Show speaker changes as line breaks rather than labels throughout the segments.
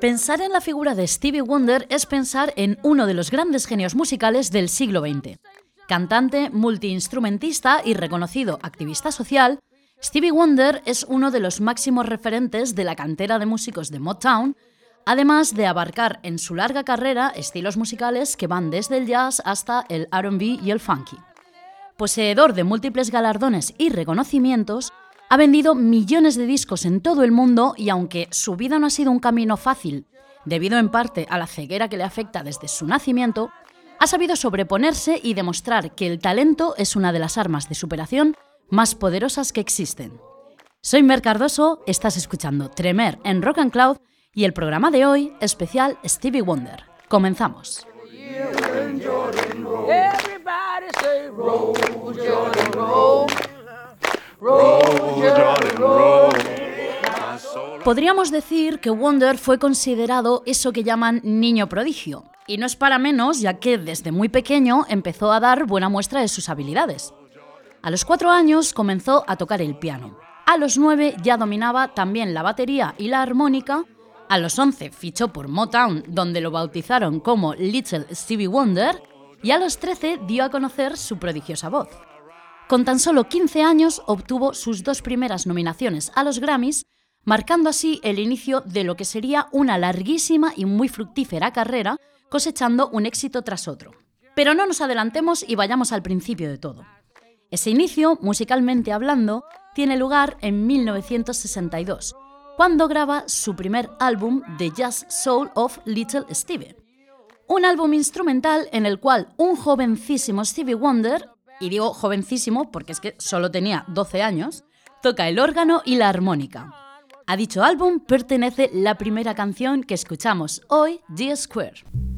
Pensar en la figura de Stevie Wonder es pensar en uno de los grandes genios musicales del siglo XX. Cantante, multiinstrumentista y reconocido activista social, Stevie Wonder es uno de los máximos referentes de la cantera de músicos de Motown, además de abarcar en su larga carrera estilos musicales que van desde el jazz hasta el RB y el funky. Poseedor de múltiples galardones y reconocimientos, ha vendido millones de discos en todo el mundo y aunque su vida no ha sido un camino fácil, debido en parte a la ceguera que le afecta desde su nacimiento, ha sabido sobreponerse y demostrar que el talento es una de las armas de superación más poderosas que existen. Soy Mer Cardoso, estás escuchando Tremer en Rock and Cloud y el programa de hoy especial Stevie Wonder. Comenzamos. Podríamos decir que Wonder fue considerado eso que llaman niño prodigio, y no es para menos ya que desde muy pequeño empezó a dar buena muestra de sus habilidades. A los cuatro años comenzó a tocar el piano. A los nueve ya dominaba también la batería y la armónica. A los once fichó por Motown, donde lo bautizaron como Little Stevie Wonder. Y a los trece dio a conocer su prodigiosa voz. Con tan solo 15 años obtuvo sus dos primeras nominaciones a los Grammys, marcando así el inicio de lo que sería una larguísima y muy fructífera carrera, cosechando un éxito tras otro. Pero no nos adelantemos y vayamos al principio de todo. Ese inicio, musicalmente hablando, tiene lugar en 1962, cuando graba su primer álbum The Jazz Soul of Little Stevie. Un álbum instrumental en el cual un jovencísimo Stevie Wonder, y digo jovencísimo porque es que solo tenía 12 años, toca el órgano y la armónica. A dicho álbum pertenece la primera canción que escuchamos hoy, The Square.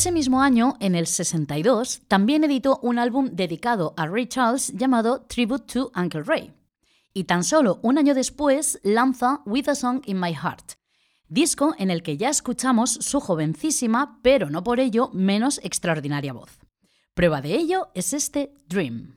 Ese mismo año, en el 62, también editó un álbum dedicado a Ray Charles llamado Tribute to Uncle Ray. Y tan solo un año después lanza With a Song in My Heart, disco en el que ya escuchamos su jovencísima, pero no por ello menos extraordinaria voz. Prueba de ello es este Dream.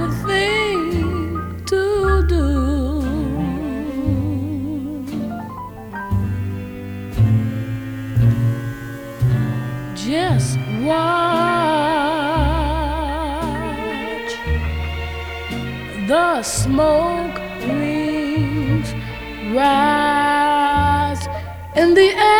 smoke rings rise in the air.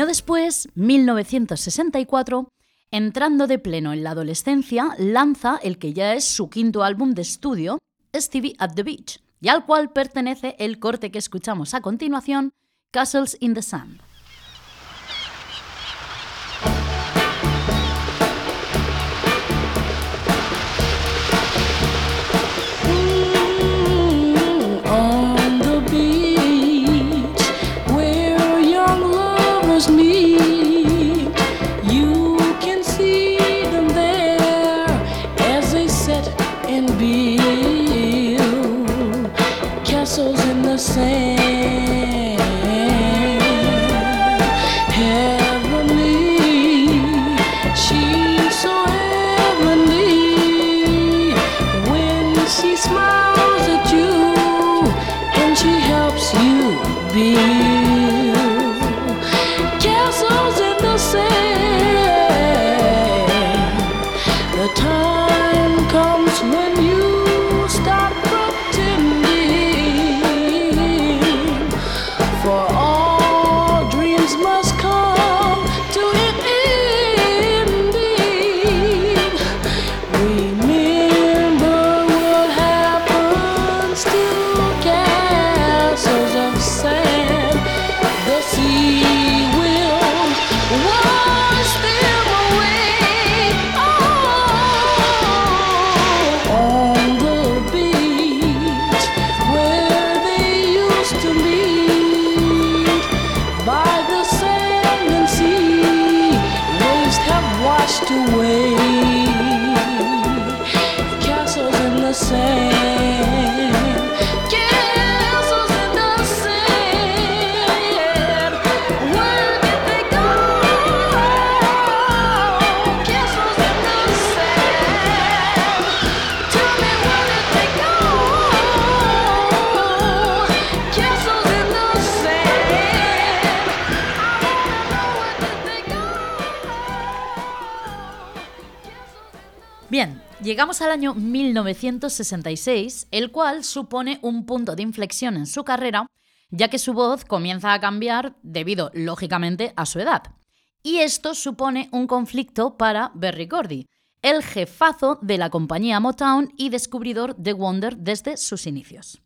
Año después, 1964, entrando de pleno en la adolescencia, lanza el que ya es su quinto álbum de estudio, Stevie at the Beach, y al cual pertenece el corte que escuchamos a continuación, Castles in the Sand.
Al año 1966, el cual supone un punto de inflexión en su carrera, ya que su voz comienza a cambiar debido, lógicamente, a su edad. Y esto supone un conflicto para Berry Gordy, el jefazo de la compañía Motown y descubridor de Wonder desde sus inicios.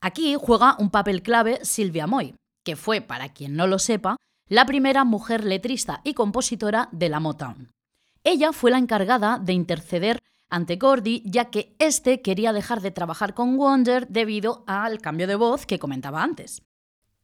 Aquí juega un papel clave Sylvia Moy, que fue, para quien no lo sepa, la primera mujer letrista y compositora de la Motown. Ella fue la encargada de interceder ante Gordy, ya que éste quería dejar de trabajar con Wonder debido al cambio de voz que comentaba antes.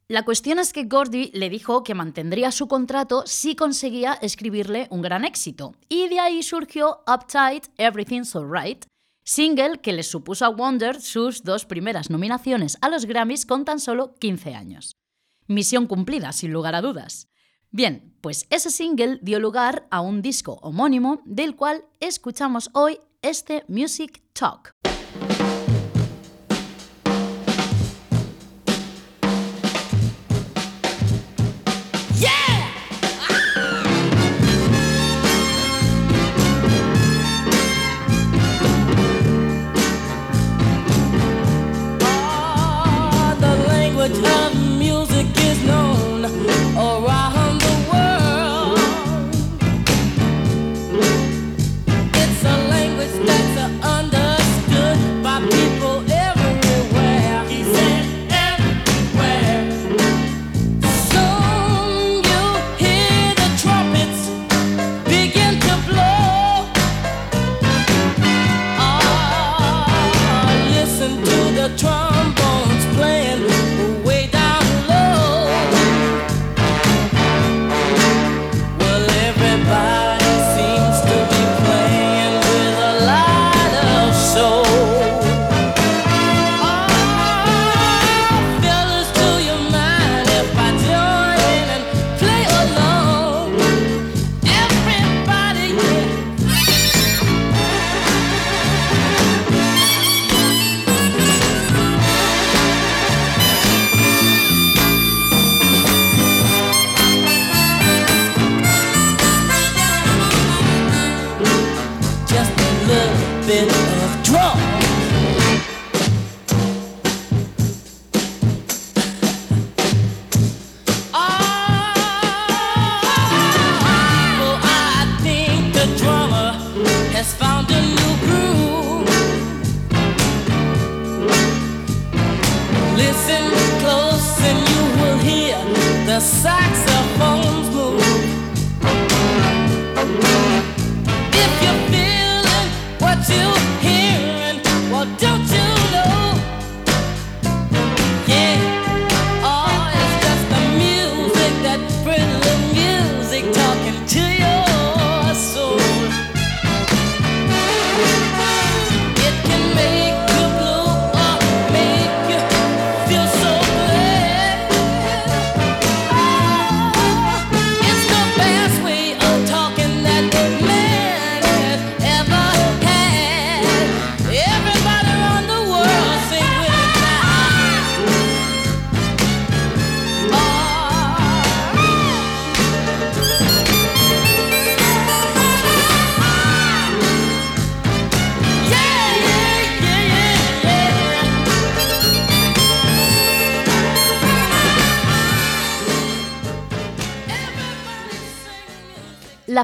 La cuestión es que Gordy le dijo que mantendría su contrato si conseguía escribirle un gran éxito, y de ahí surgió Uptight, Everything's Alright, single que le supuso a Wonder sus dos primeras nominaciones a los Grammys con tan solo 15 años. Misión cumplida, sin lugar a dudas. Bien, pues ese single dio lugar a un disco homónimo del cual escuchamos hoy este Music Talk.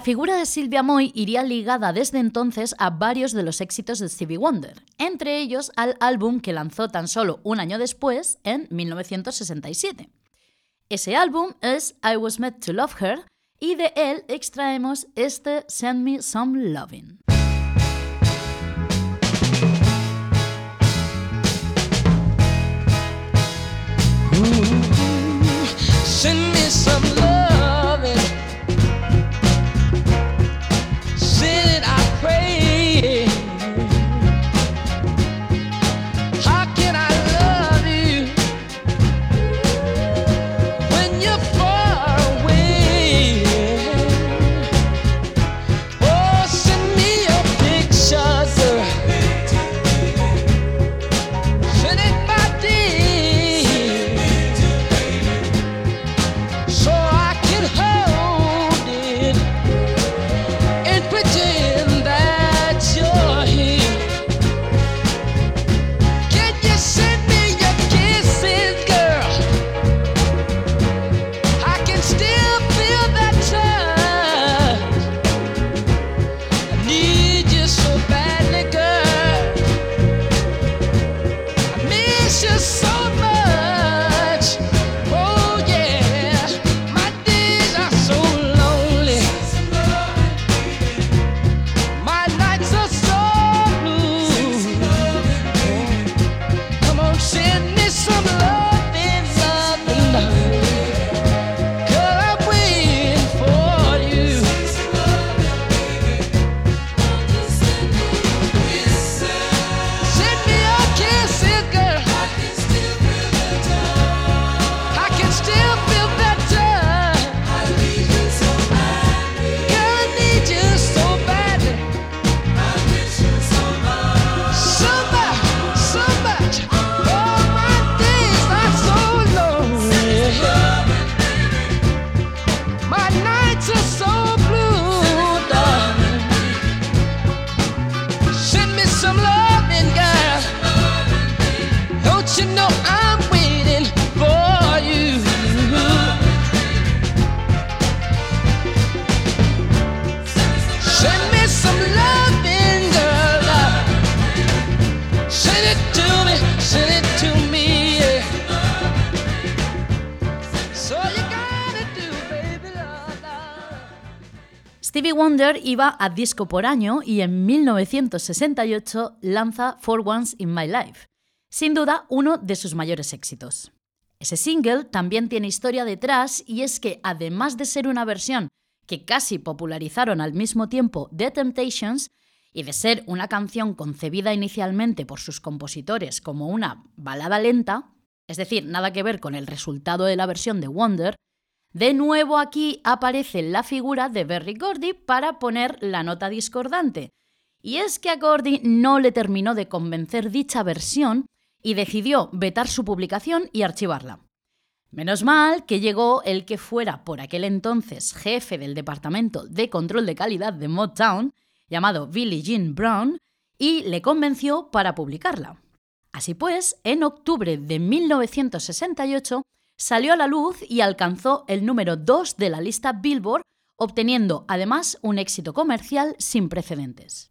figura de Silvia Moy iría ligada desde entonces a varios de los éxitos de Stevie Wonder, entre ellos al álbum que lanzó tan solo un año después, en 1967. Ese álbum es I Was Meant to Love Her y de él extraemos este Send Me Some Lovin'.
Send me Wonder iba a disco por año y en 1968 lanza For Once in My Life, sin duda uno de sus mayores éxitos. Ese single también tiene historia detrás y es que además de ser una versión que casi popularizaron al mismo tiempo The Temptations y de ser una canción concebida inicialmente por sus compositores como una balada lenta, es decir, nada que ver con el resultado de la versión de Wonder, de nuevo aquí aparece la figura de Berry Gordy para poner la nota discordante. Y es que a Gordy no le terminó de convencer dicha versión y decidió vetar su publicación y archivarla. Menos mal que llegó el que fuera por aquel entonces jefe del Departamento de Control de Calidad de Motown, llamado Billie Jean Brown, y le convenció para publicarla. Así pues, en octubre de 1968 salió a la luz y alcanzó el número 2 de la lista Billboard, obteniendo además un éxito comercial sin precedentes.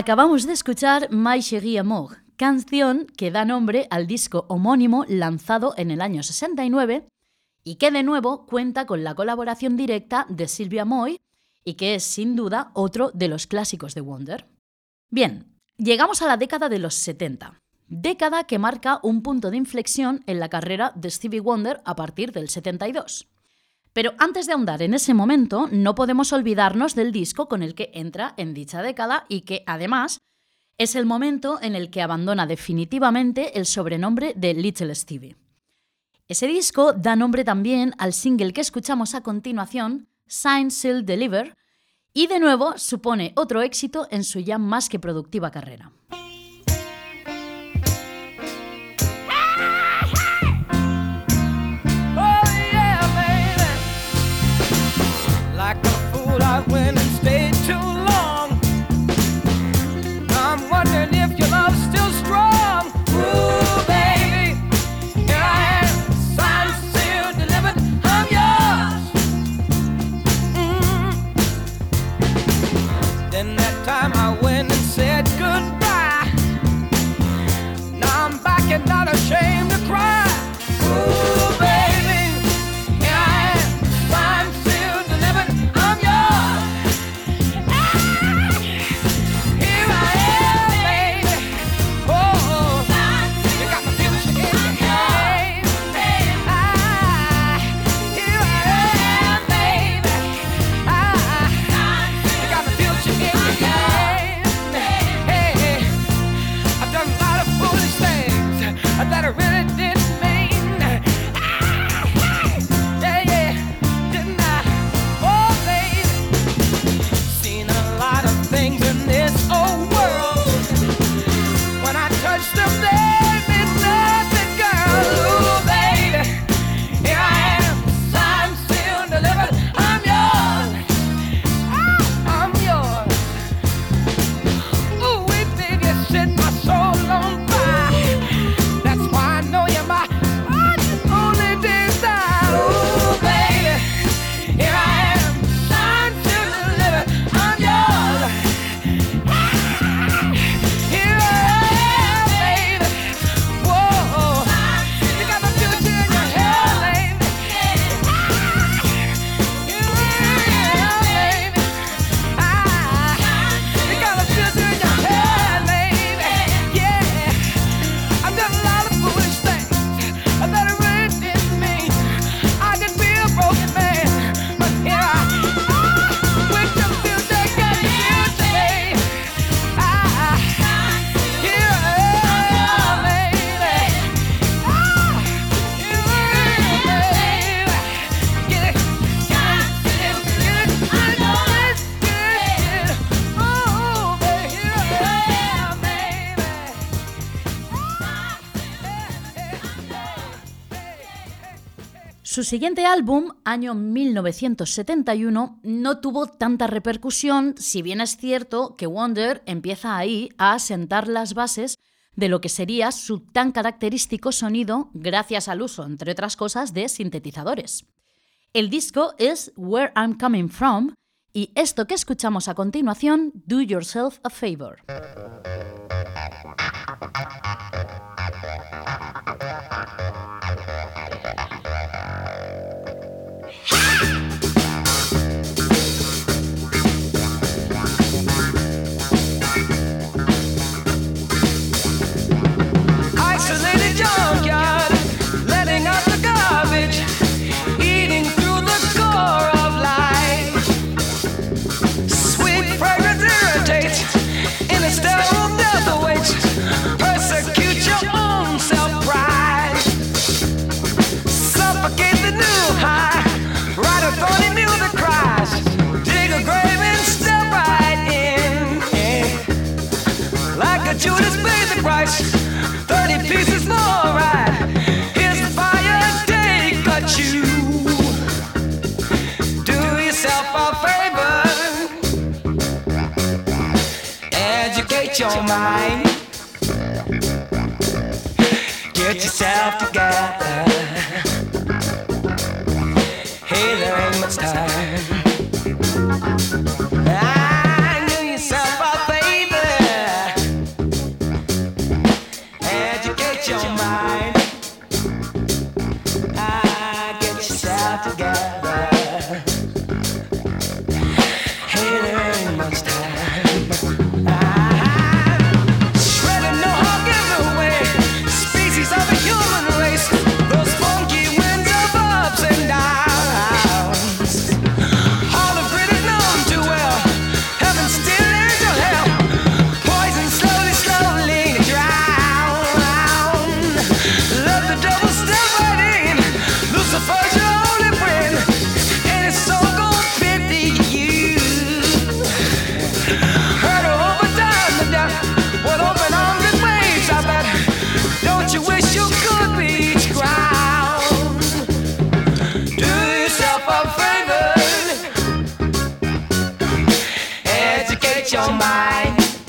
Acabamos de escuchar My Chérie Amour, canción que da nombre al disco homónimo lanzado en el año 69 y que de nuevo cuenta con la colaboración directa de Sylvia Moy y que es sin duda otro de los clásicos de Wonder. Bien, llegamos a la década de los 70, década que marca un punto de inflexión en la carrera de Stevie Wonder a partir del 72. Pero antes de ahondar en ese momento, no podemos olvidarnos del disco con el que entra en dicha década y que, además, es el momento en el que abandona definitivamente el sobrenombre de Little Stevie. Ese disco da nombre también al single que escuchamos a continuación, Sign Seal Deliver, y de nuevo supone otro éxito en su ya más que productiva carrera. Su siguiente álbum, año 1971, no tuvo tanta repercusión, si bien es cierto que Wonder empieza ahí a asentar las bases de lo que sería su tan característico sonido gracias al uso, entre otras cosas, de sintetizadores. El disco es Where I'm Coming From y esto que escuchamos a continuación, Do Yourself a Favor.
Get your mind. Get yourself together. Hey, there ain't much time. your mind.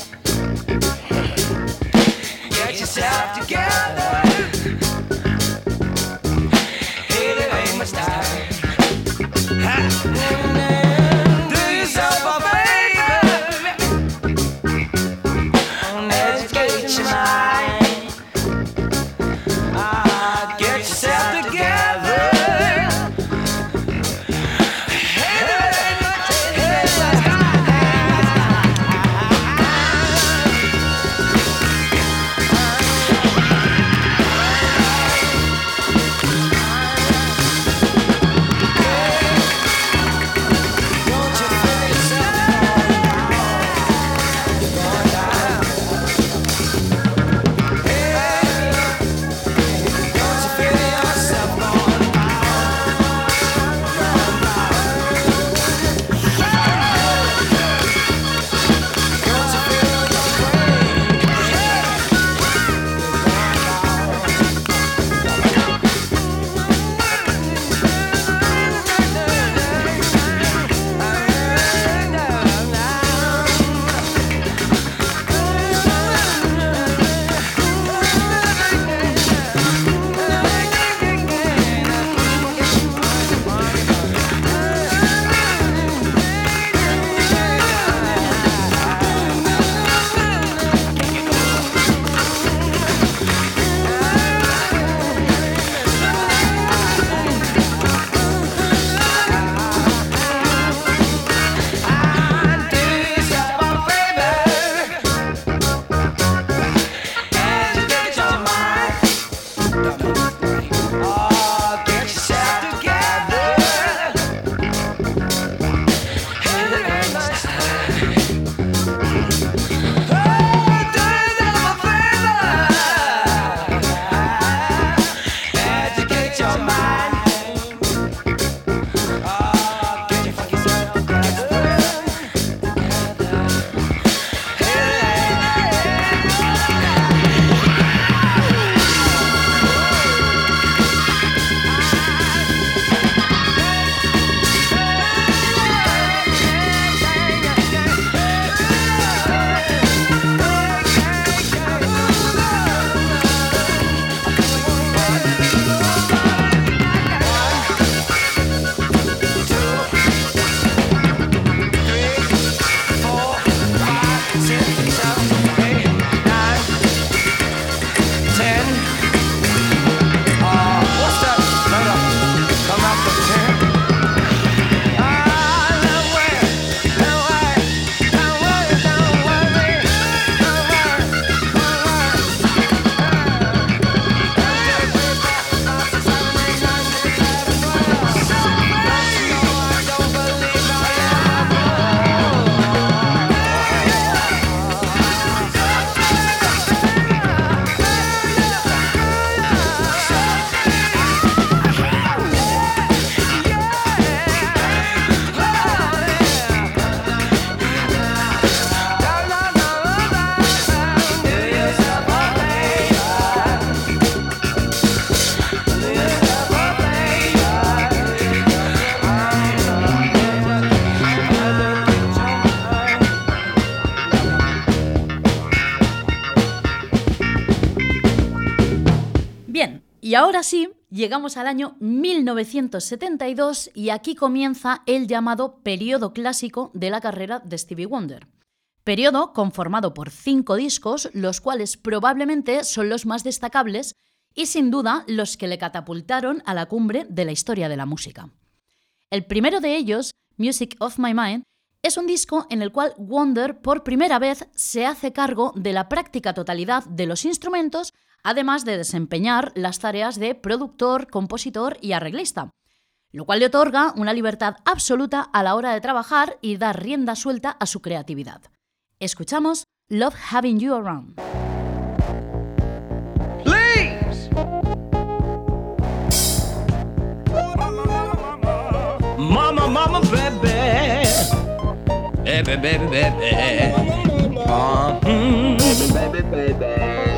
Llegamos al año 1972 y aquí comienza el llamado periodo clásico de la carrera de Stevie Wonder. Periodo conformado por cinco discos, los cuales probablemente son los más destacables y sin duda los que le catapultaron a la cumbre de la historia de la música. El primero de ellos, Music of My Mind, es un disco en el cual Wonder por primera vez se hace cargo de la práctica totalidad de los instrumentos además de desempeñar las tareas de productor, compositor y arreglista, lo cual le otorga una libertad absoluta a la hora de trabajar y dar rienda suelta a su creatividad. Escuchamos Love Having You Around.
Mama, mama, baby. Baby, baby, baby. Baby, baby, baby.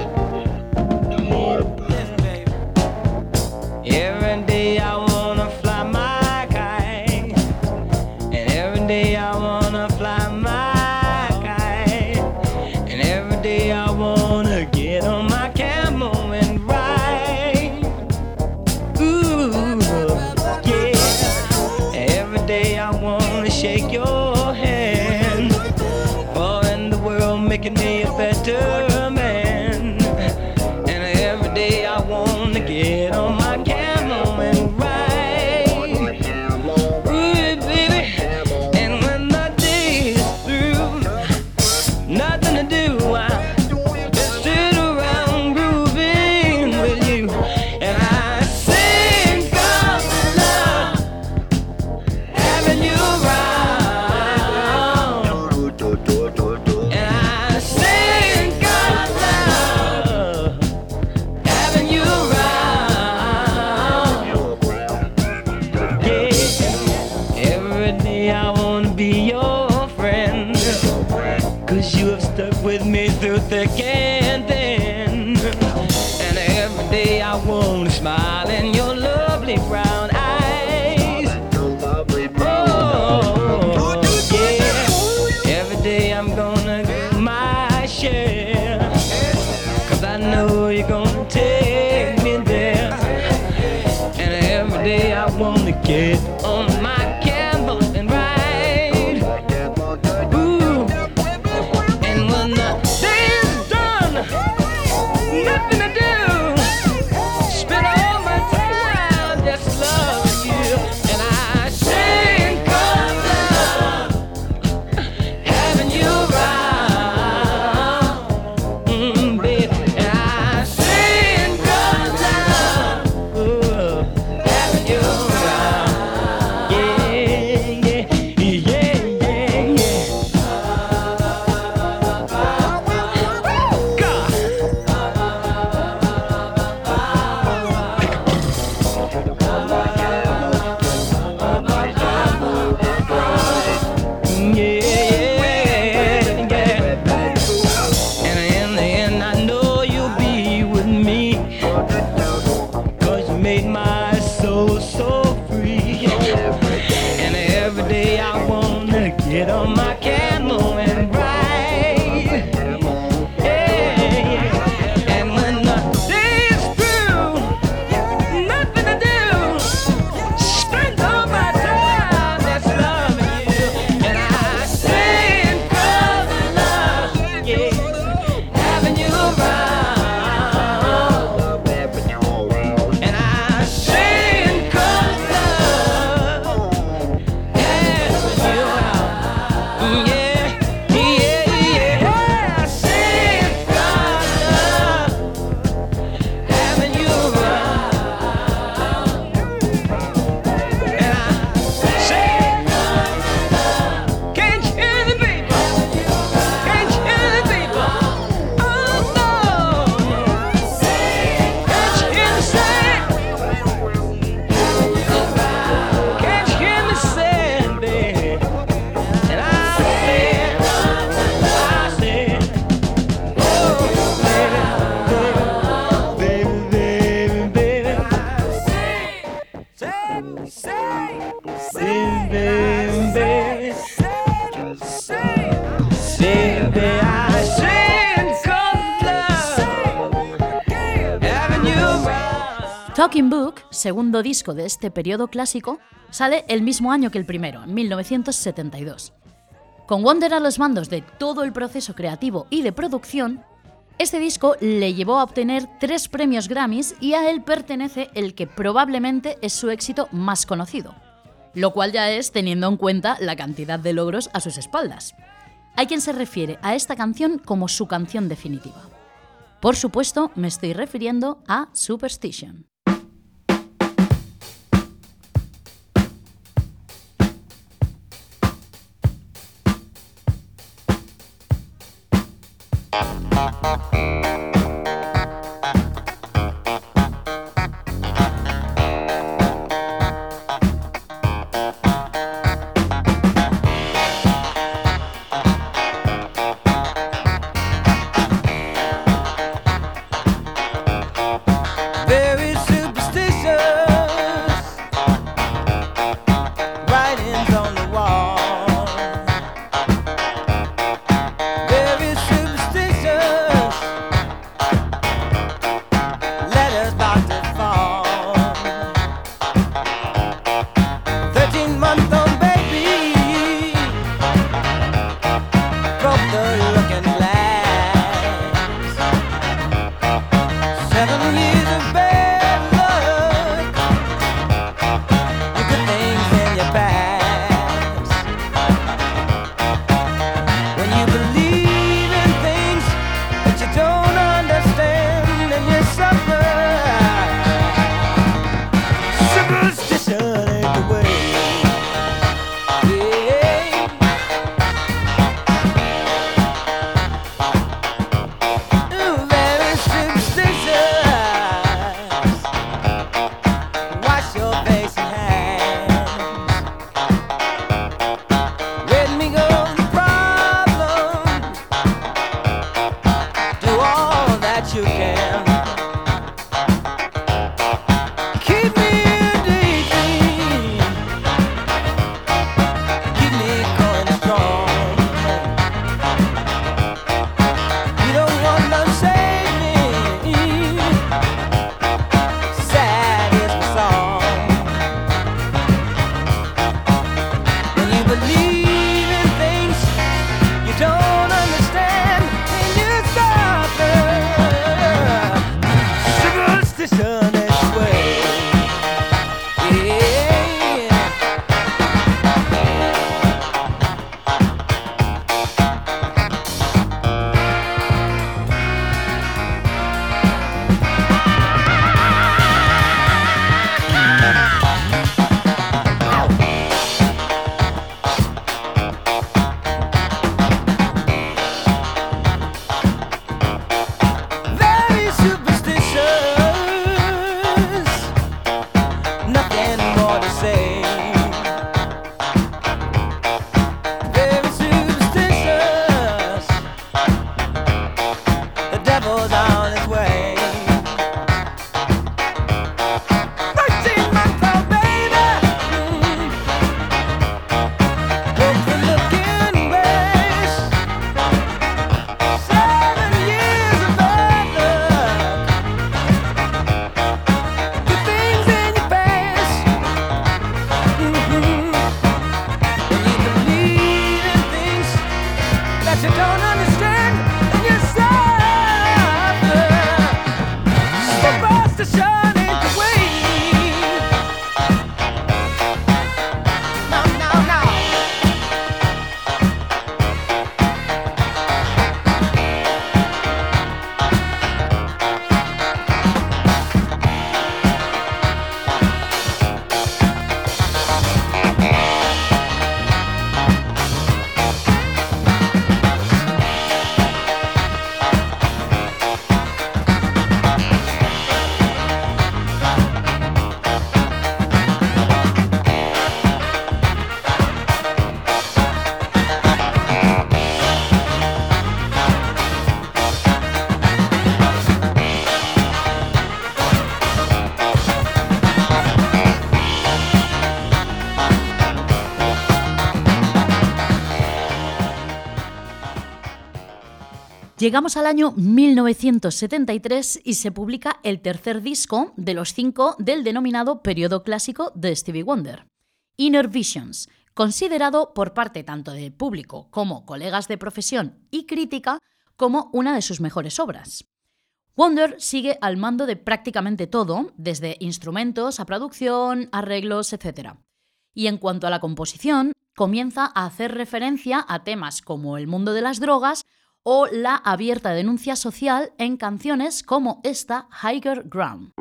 Talking Book, segundo disco de este periodo clásico, sale el mismo año que el primero, en 1972. Con Wonder a los mandos de todo el proceso creativo y de producción, este disco le llevó a obtener tres premios Grammys y a él pertenece el que probablemente es su éxito más conocido, lo cual ya es teniendo en cuenta la cantidad de logros a sus espaldas. Hay quien se refiere a esta canción como su canción definitiva. Por supuesto, me estoy refiriendo a Superstition.
Llegamos al año 1973 y se publica el tercer disco de los cinco del denominado periodo clásico de Stevie Wonder, Inner Visions, considerado por parte tanto del público como colegas de profesión y crítica como una de sus mejores obras. Wonder sigue al mando de prácticamente todo, desde instrumentos a producción, arreglos, etc. Y en cuanto a la composición, comienza a hacer referencia a temas como el mundo de las drogas o la abierta denuncia social en canciones como esta Higher Ground.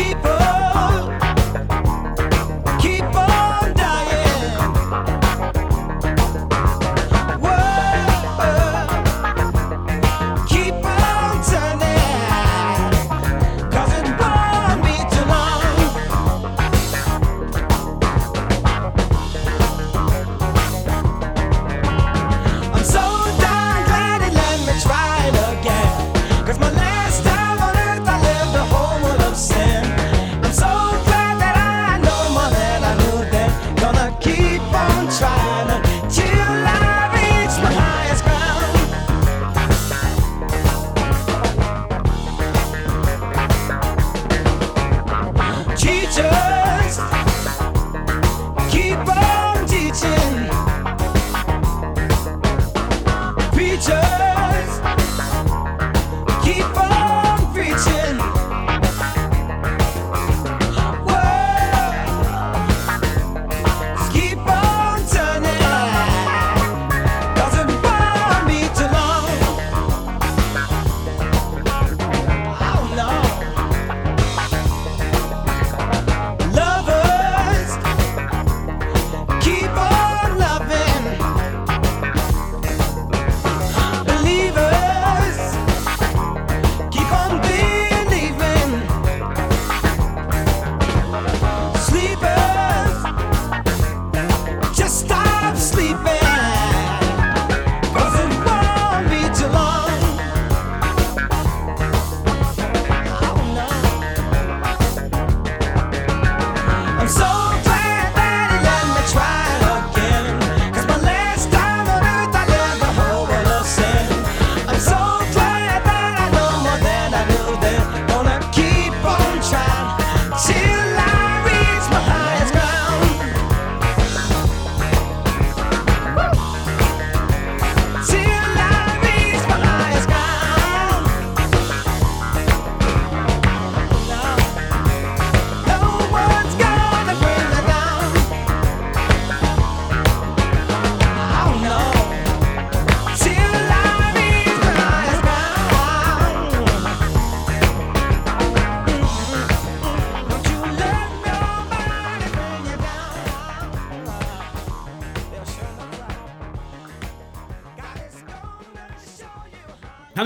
A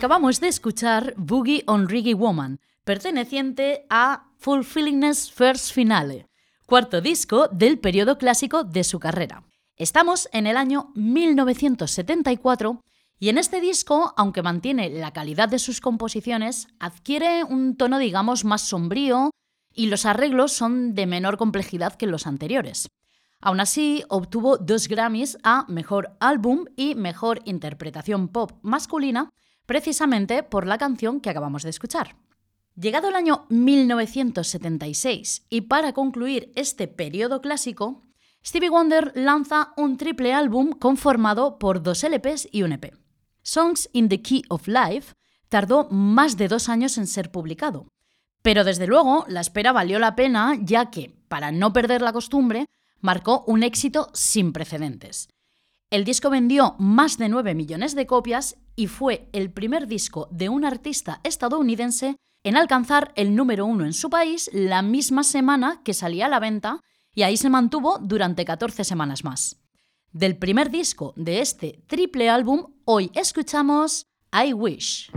Acabamos de escuchar Boogie on Reggae Woman, perteneciente a Fulfillingness First Finale, cuarto disco del periodo clásico de su carrera. Estamos en el año 1974 y en este disco, aunque mantiene la calidad de sus composiciones, adquiere un tono digamos más sombrío y los arreglos son de menor complejidad que los anteriores. Aún así, obtuvo dos Grammys a Mejor Álbum y Mejor Interpretación Pop Masculina, precisamente por la canción que acabamos de escuchar. Llegado el año 1976 y para concluir este periodo clásico, Stevie Wonder lanza un triple álbum conformado por dos LPs y un EP. Songs in the Key of Life tardó más de dos años en ser publicado, pero desde luego la espera valió la pena ya que,
para no perder la costumbre, marcó un éxito sin precedentes. El disco vendió más de 9 millones de copias y fue el primer disco de un artista estadounidense en alcanzar el número uno en su país la misma semana que salía a la venta y ahí se mantuvo durante 14 semanas más. Del primer disco de este triple álbum, hoy escuchamos I Wish.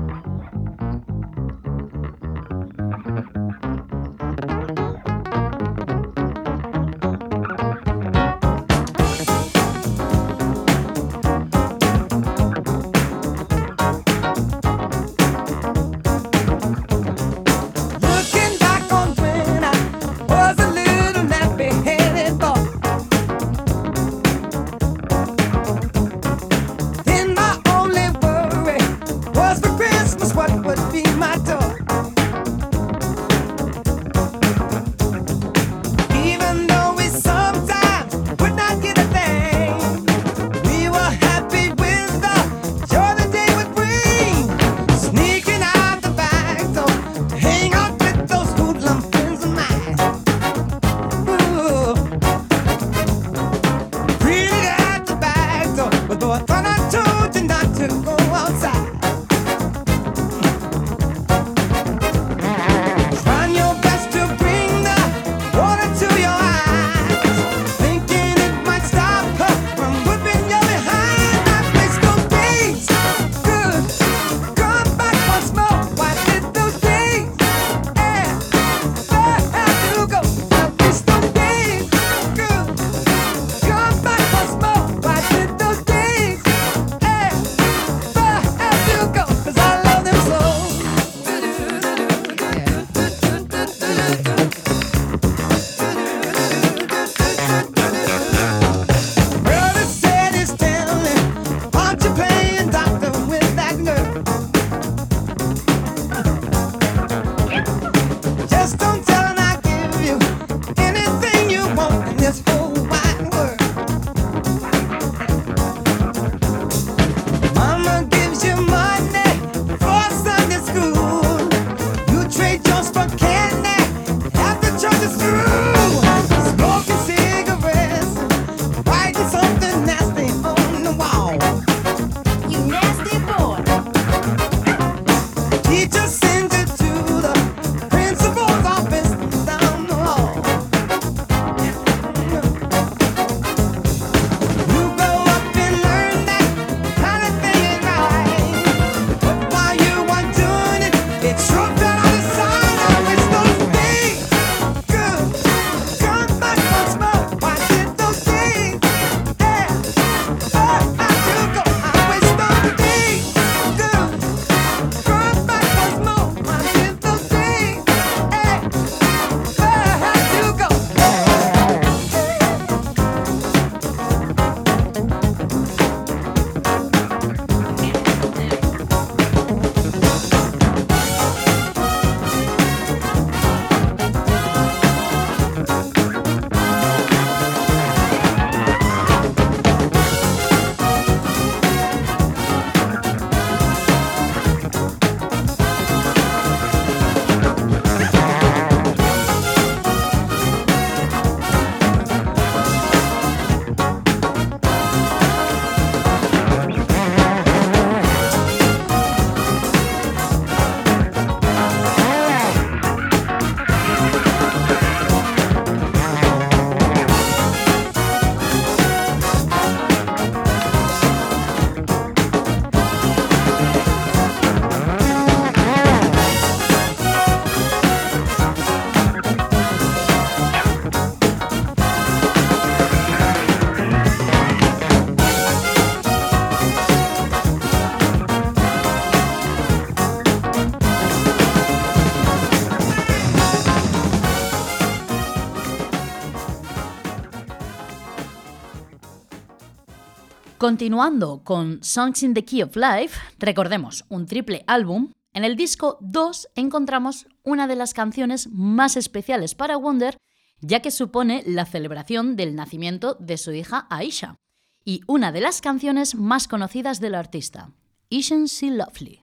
Continuando con Songs in the Key of Life, recordemos un triple álbum. En el disco 2 encontramos una de las canciones más especiales para Wonder, ya que supone la celebración del nacimiento de su hija Aisha, y una de las canciones más conocidas del artista, Isn't She Lovely.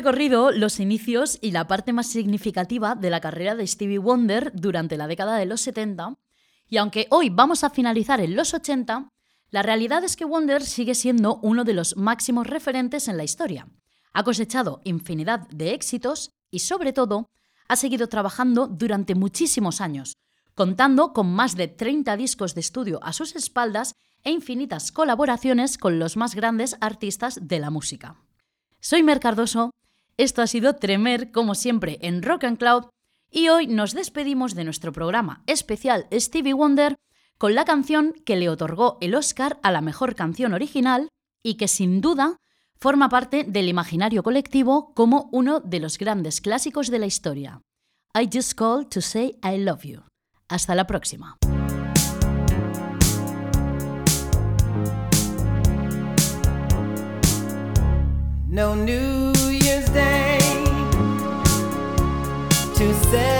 Recorrido los inicios y la parte más significativa de la carrera de Stevie Wonder durante la década de los 70, y aunque hoy vamos a finalizar en los 80, la realidad es que Wonder sigue siendo uno de los máximos referentes en la historia. Ha cosechado infinidad de éxitos y sobre todo ha seguido trabajando durante muchísimos años, contando con más de 30 discos de estudio a sus espaldas e infinitas colaboraciones con los más grandes artistas de la música. Soy Mer Cardoso, esto ha sido Tremer como siempre en Rock and Cloud y hoy nos despedimos de nuestro programa especial Stevie Wonder con la canción que le otorgó el Oscar a la mejor canción original y que sin duda forma parte del imaginario colectivo como uno de los grandes clásicos de la historia. I just called to say I love you. Hasta la próxima.
No to celebrate.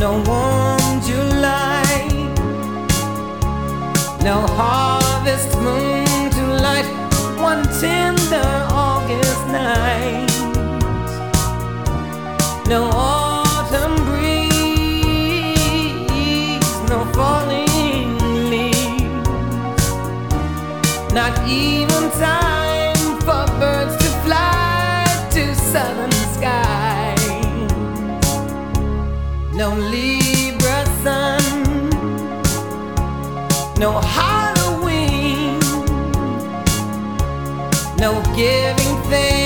no warm July, no harvest no Halloween, no giving thanks